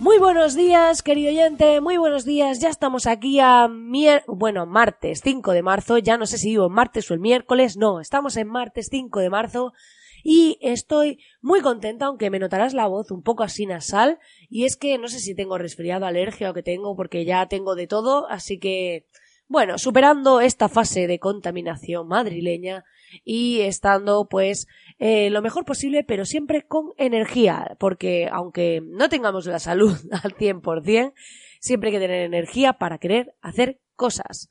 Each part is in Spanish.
Muy buenos días, querido oyente, muy buenos días. Ya estamos aquí a mier bueno, martes 5 de marzo, ya no sé si digo martes o el miércoles, no, estamos en martes 5 de marzo y estoy muy contenta, aunque me notarás la voz un poco así nasal, y es que no sé si tengo resfriado, alergia o que tengo, porque ya tengo de todo, así que, bueno, superando esta fase de contaminación madrileña y estando pues eh, lo mejor posible, pero siempre con energía, porque aunque no tengamos la salud al 100%, siempre hay que tener energía para querer hacer cosas.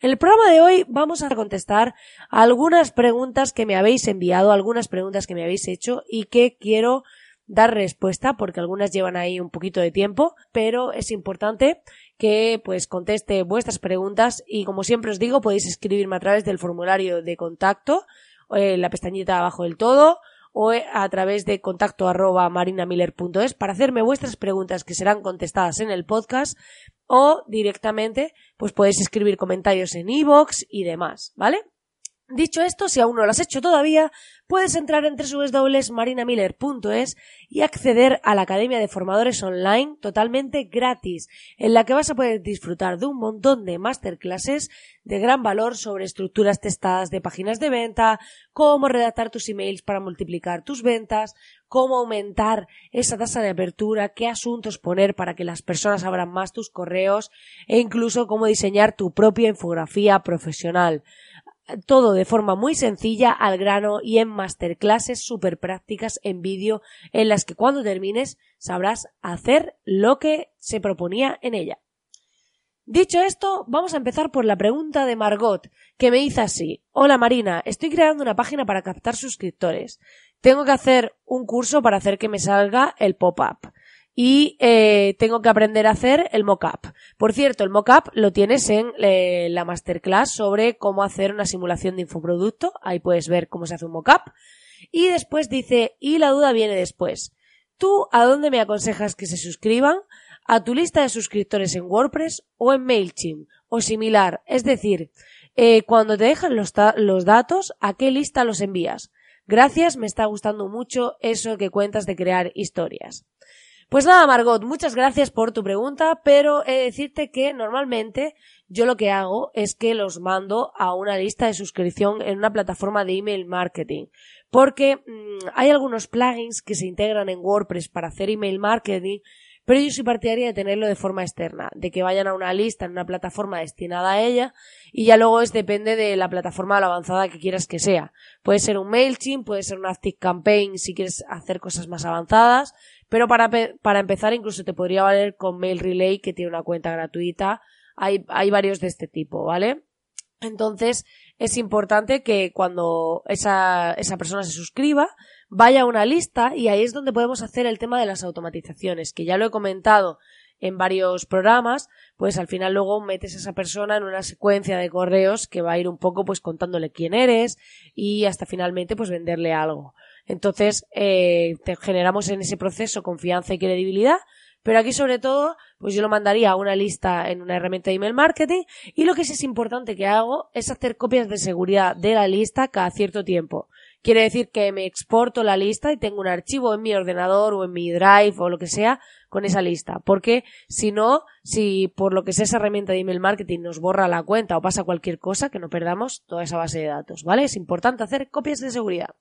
En el programa de hoy vamos a contestar algunas preguntas que me habéis enviado, algunas preguntas que me habéis hecho y que quiero dar respuesta porque algunas llevan ahí un poquito de tiempo, pero es importante que pues conteste vuestras preguntas y como siempre os digo podéis escribirme a través del formulario de contacto eh, la pestañita abajo del todo o a través de contacto arroba marinamiller.es para hacerme vuestras preguntas que serán contestadas en el podcast o directamente pues podéis escribir comentarios en iVoox y demás, ¿vale? Dicho esto, si aún no lo has hecho todavía, puedes entrar en www.marinamiller.es y acceder a la Academia de Formadores Online totalmente gratis, en la que vas a poder disfrutar de un montón de masterclasses de gran valor sobre estructuras testadas de páginas de venta, cómo redactar tus emails para multiplicar tus ventas, cómo aumentar esa tasa de apertura, qué asuntos poner para que las personas abran más tus correos e incluso cómo diseñar tu propia infografía profesional todo de forma muy sencilla, al grano y en masterclasses súper prácticas en vídeo en las que cuando termines sabrás hacer lo que se proponía en ella. Dicho esto, vamos a empezar por la pregunta de Margot, que me dice así. Hola Marina, estoy creando una página para captar suscriptores. Tengo que hacer un curso para hacer que me salga el pop-up y eh, tengo que aprender a hacer el mockup. Por cierto, el mockup lo tienes en eh, la masterclass sobre cómo hacer una simulación de infoproducto. Ahí puedes ver cómo se hace un mockup. Y después dice, y la duda viene después. ¿Tú a dónde me aconsejas que se suscriban? ¿A tu lista de suscriptores en WordPress o en MailChimp o similar? Es decir, eh, cuando te dejan los, los datos, ¿a qué lista los envías? Gracias, me está gustando mucho eso que cuentas de crear historias. Pues nada, Margot, muchas gracias por tu pregunta, pero he de decirte que normalmente yo lo que hago es que los mando a una lista de suscripción en una plataforma de email marketing. Porque mm, hay algunos plugins que se integran en WordPress para hacer email marketing, pero yo soy partidaria de tenerlo de forma externa, de que vayan a una lista en una plataforma destinada a ella y ya luego es depende de la plataforma o la avanzada que quieras que sea. Puede ser un MailChimp, puede ser un Active Campaign si quieres hacer cosas más avanzadas, pero para, para empezar, incluso te podría valer con Mail Relay, que tiene una cuenta gratuita. Hay, hay varios de este tipo, ¿vale? Entonces, es importante que cuando esa, esa persona se suscriba, vaya a una lista y ahí es donde podemos hacer el tema de las automatizaciones, que ya lo he comentado en varios programas, pues al final luego metes a esa persona en una secuencia de correos que va a ir un poco pues contándole quién eres y hasta finalmente pues venderle algo. Entonces, eh, te generamos en ese proceso confianza y credibilidad. Pero aquí, sobre todo, pues yo lo mandaría a una lista en una herramienta de email marketing. Y lo que sí es importante que hago es hacer copias de seguridad de la lista cada cierto tiempo. Quiere decir que me exporto la lista y tengo un archivo en mi ordenador o en mi drive o lo que sea con esa lista. Porque si no, si por lo que sea esa herramienta de email marketing nos borra la cuenta o pasa cualquier cosa, que no perdamos toda esa base de datos, ¿vale? Es importante hacer copias de seguridad.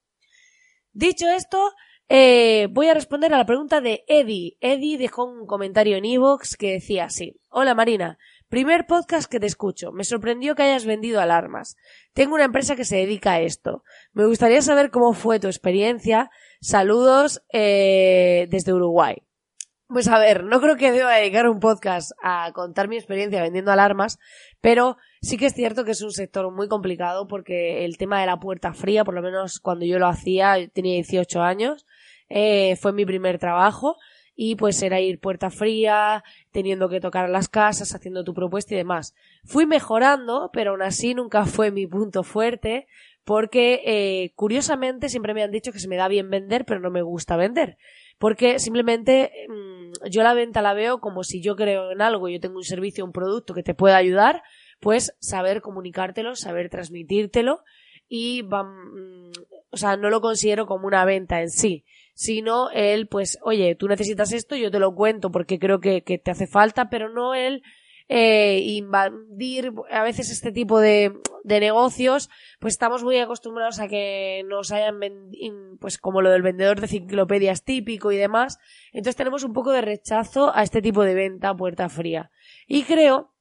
Dicho esto, eh, voy a responder a la pregunta de Eddie. Eddie dejó un comentario en Evox que decía así. Hola Marina, Primer podcast que te escucho. Me sorprendió que hayas vendido alarmas. Tengo una empresa que se dedica a esto. Me gustaría saber cómo fue tu experiencia. Saludos eh, desde Uruguay. Pues a ver, no creo que deba dedicar un podcast a contar mi experiencia vendiendo alarmas, pero sí que es cierto que es un sector muy complicado porque el tema de la puerta fría, por lo menos cuando yo lo hacía, tenía 18 años, eh, fue mi primer trabajo y pues era ir puerta fría, teniendo que tocar las casas, haciendo tu propuesta y demás. Fui mejorando, pero aún así nunca fue mi punto fuerte, porque eh, curiosamente siempre me han dicho que se me da bien vender, pero no me gusta vender. Porque simplemente mm, yo la venta la veo como si yo creo en algo, yo tengo un servicio, un producto que te pueda ayudar, pues saber comunicártelo, saber transmitírtelo y mm, o sea, no lo considero como una venta en sí, sino él, pues, oye, tú necesitas esto, yo te lo cuento porque creo que, que te hace falta, pero no él eh, invadir a veces este tipo de, de negocios, pues estamos muy acostumbrados a que nos hayan pues como lo del vendedor de enciclopedias típico y demás, entonces tenemos un poco de rechazo a este tipo de venta puerta fría. Y creo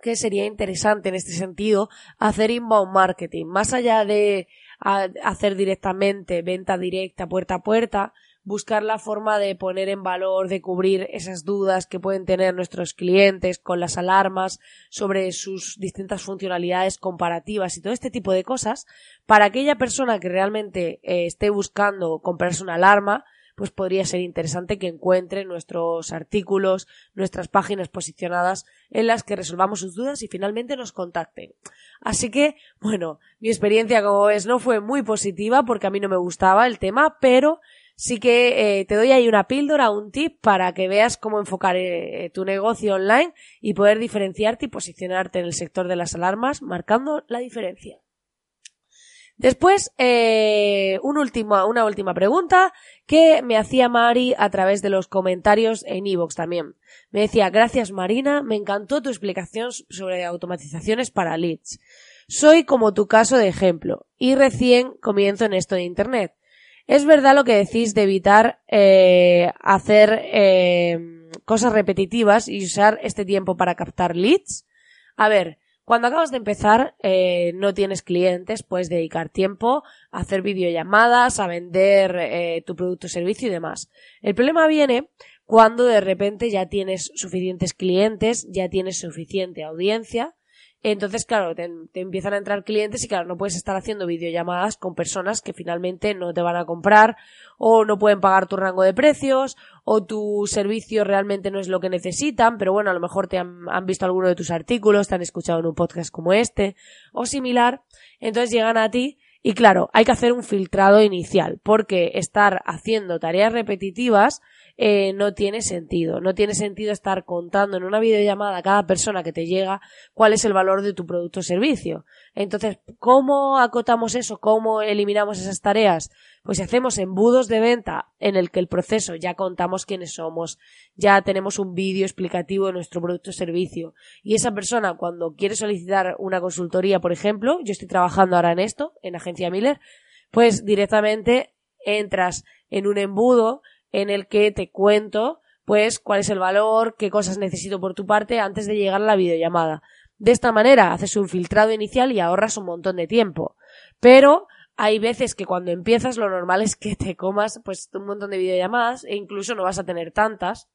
que sería interesante en este sentido hacer inbound marketing, más allá de hacer directamente venta directa puerta a puerta, buscar la forma de poner en valor, de cubrir esas dudas que pueden tener nuestros clientes con las alarmas sobre sus distintas funcionalidades comparativas y todo este tipo de cosas, para aquella persona que realmente eh, esté buscando comprarse una alarma, pues podría ser interesante que encuentre nuestros artículos, nuestras páginas posicionadas en las que resolvamos sus dudas y finalmente nos contacten. Así que, bueno, mi experiencia, como ves, no fue muy positiva porque a mí no me gustaba el tema, pero sí que eh, te doy ahí una píldora, un tip para que veas cómo enfocar eh, tu negocio online y poder diferenciarte y posicionarte en el sector de las alarmas marcando la diferencia. Después, eh, un una última pregunta que me hacía Mari a través de los comentarios en iVoox también. Me decía, gracias Marina, me encantó tu explicación sobre automatizaciones para leads. Soy como tu caso de ejemplo y recién comienzo en esto de Internet. Es verdad lo que decís de evitar eh, hacer eh, cosas repetitivas y usar este tiempo para captar leads. A ver, cuando acabas de empezar, eh, no tienes clientes, puedes dedicar tiempo a hacer videollamadas, a vender eh, tu producto o servicio y demás. El problema viene cuando de repente ya tienes suficientes clientes, ya tienes suficiente audiencia entonces, claro, te, empiezan a entrar clientes y claro, no puedes estar haciendo videollamadas con personas que finalmente no te van a comprar o no pueden pagar tu rango de precios o tu servicio realmente no es lo que necesitan, pero bueno, a lo mejor te han, han visto alguno de tus artículos, te han escuchado en un podcast como este o similar. Entonces llegan a ti y claro, hay que hacer un filtrado inicial porque estar haciendo tareas repetitivas eh, no tiene sentido. No tiene sentido estar contando en una videollamada a cada persona que te llega cuál es el valor de tu producto o servicio. Entonces, ¿cómo acotamos eso? ¿Cómo eliminamos esas tareas? Pues si hacemos embudos de venta en el que el proceso ya contamos quiénes somos, ya tenemos un vídeo explicativo de nuestro producto o servicio y esa persona cuando quiere solicitar una consultoría, por ejemplo, yo estoy trabajando ahora en esto, en Agencia Miller, pues directamente entras en un embudo en el que te cuento pues cuál es el valor, qué cosas necesito por tu parte antes de llegar a la videollamada. De esta manera haces un filtrado inicial y ahorras un montón de tiempo. Pero hay veces que cuando empiezas lo normal es que te comas pues un montón de videollamadas e incluso no vas a tener tantas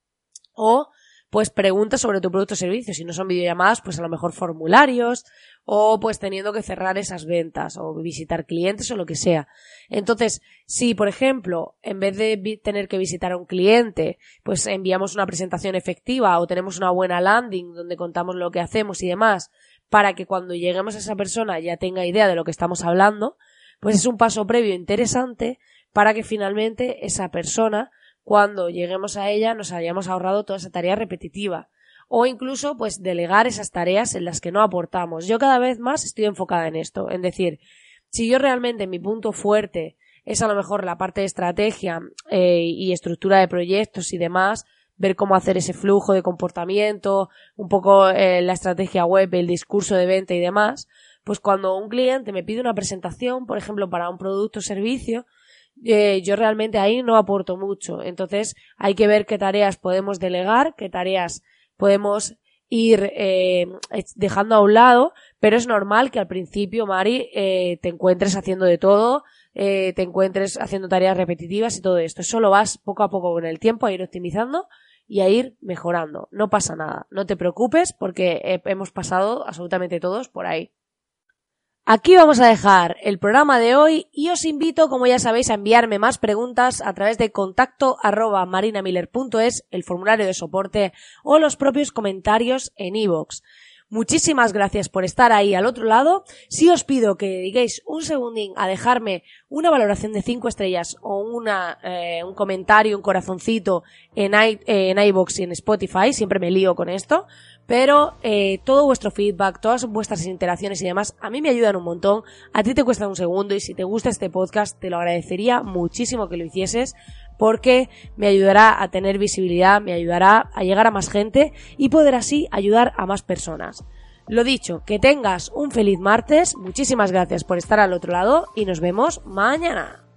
o pues preguntas sobre tu producto o servicio. Si no son videollamadas, pues a lo mejor formularios o pues teniendo que cerrar esas ventas o visitar clientes o lo que sea. Entonces, si por ejemplo, en vez de tener que visitar a un cliente, pues enviamos una presentación efectiva o tenemos una buena landing donde contamos lo que hacemos y demás, para que cuando lleguemos a esa persona ya tenga idea de lo que estamos hablando, pues es un paso previo interesante para que finalmente esa persona cuando lleguemos a ella nos hayamos ahorrado toda esa tarea repetitiva o incluso pues delegar esas tareas en las que no aportamos. Yo cada vez más estoy enfocada en esto, en decir, si yo realmente mi punto fuerte es a lo mejor la parte de estrategia eh, y estructura de proyectos y demás, ver cómo hacer ese flujo de comportamiento, un poco eh, la estrategia web, el discurso de venta y demás, pues cuando un cliente me pide una presentación, por ejemplo, para un producto o servicio, eh, yo realmente ahí no aporto mucho. Entonces hay que ver qué tareas podemos delegar, qué tareas podemos ir eh, dejando a un lado, pero es normal que al principio, Mari, eh, te encuentres haciendo de todo, eh, te encuentres haciendo tareas repetitivas y todo esto. Solo vas poco a poco con el tiempo a ir optimizando y a ir mejorando. No pasa nada, no te preocupes porque hemos pasado absolutamente todos por ahí. Aquí vamos a dejar el programa de hoy y os invito, como ya sabéis, a enviarme más preguntas a través de contacto arroba marinamiller.es, el formulario de soporte o los propios comentarios en iVoox. Muchísimas gracias por estar ahí al otro lado. Si os pido que dediquéis un segundín a dejarme una valoración de 5 estrellas o una, eh, un comentario, un corazoncito en, i, en iVoox y en Spotify, siempre me lío con esto, pero eh, todo vuestro feedback, todas vuestras interacciones y demás, a mí me ayudan un montón. A ti te cuesta un segundo y si te gusta este podcast, te lo agradecería muchísimo que lo hicieses porque me ayudará a tener visibilidad, me ayudará a llegar a más gente y poder así ayudar a más personas. Lo dicho, que tengas un feliz martes, muchísimas gracias por estar al otro lado y nos vemos mañana.